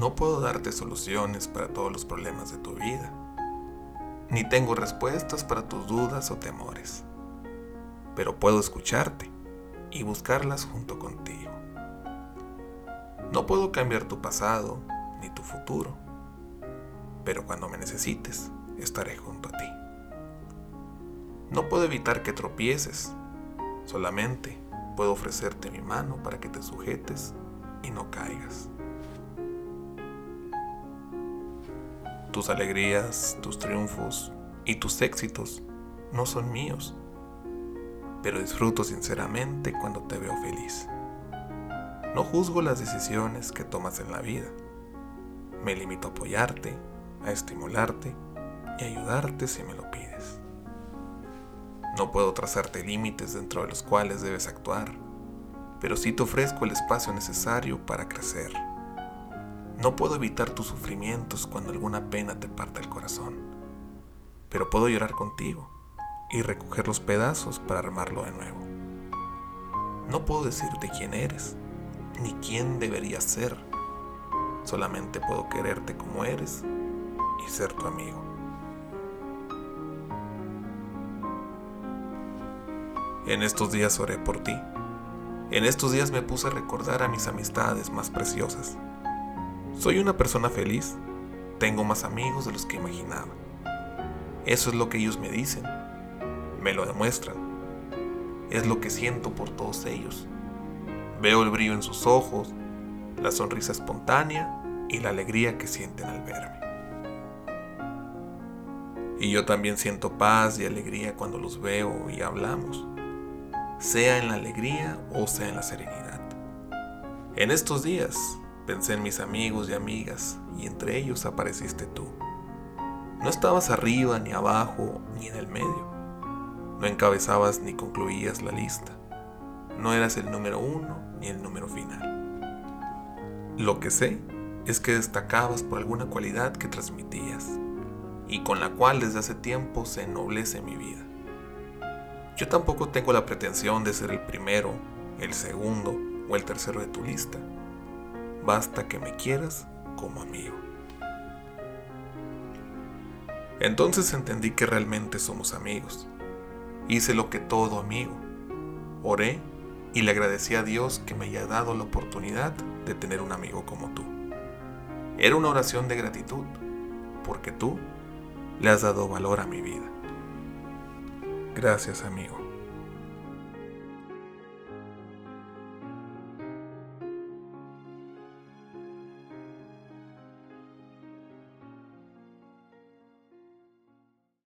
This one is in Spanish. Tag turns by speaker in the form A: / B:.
A: No puedo darte soluciones para todos los problemas de tu vida, ni tengo respuestas para tus dudas o temores, pero puedo escucharte y buscarlas junto contigo. No puedo cambiar tu pasado ni tu futuro, pero cuando me necesites, estaré junto a ti. No puedo evitar que tropieces, solamente puedo ofrecerte mi mano para que te sujetes y no caigas. Tus alegrías, tus triunfos y tus éxitos no son míos, pero disfruto sinceramente cuando te veo feliz. No juzgo las decisiones que tomas en la vida. Me limito a apoyarte, a estimularte y ayudarte si me lo pides. No puedo trazarte límites dentro de los cuales debes actuar, pero sí te ofrezco el espacio necesario para crecer. No puedo evitar tus sufrimientos cuando alguna pena te parta el corazón, pero puedo llorar contigo y recoger los pedazos para armarlo de nuevo. No puedo decirte quién eres, ni quién deberías ser. Solamente puedo quererte como eres y ser tu amigo. En estos días oré por ti. En estos días me puse a recordar a mis amistades más preciosas. Soy una persona feliz. Tengo más amigos de los que imaginaba. Eso es lo que ellos me dicen. Me lo demuestran. Es lo que siento por todos ellos. Veo el brillo en sus ojos, la sonrisa espontánea y la alegría que sienten al verme. Y yo también siento paz y alegría cuando los veo y hablamos, sea en la alegría o sea en la serenidad. En estos días pensé en mis amigos y amigas y entre ellos apareciste tú. No estabas arriba ni abajo ni en el medio. No encabezabas ni concluías la lista. No eras el número uno ni el número final. Lo que sé es que destacabas por alguna cualidad que transmitías y con la cual desde hace tiempo se ennoblece mi vida. Yo tampoco tengo la pretensión de ser el primero, el segundo o el tercero de tu lista. Basta que me quieras como amigo. Entonces entendí que realmente somos amigos. Hice lo que todo amigo. Oré y le agradecí a Dios que me haya dado la oportunidad de tener un amigo como tú. Era una oración de gratitud, porque tú le has dado valor a mi vida. Gracias amigo.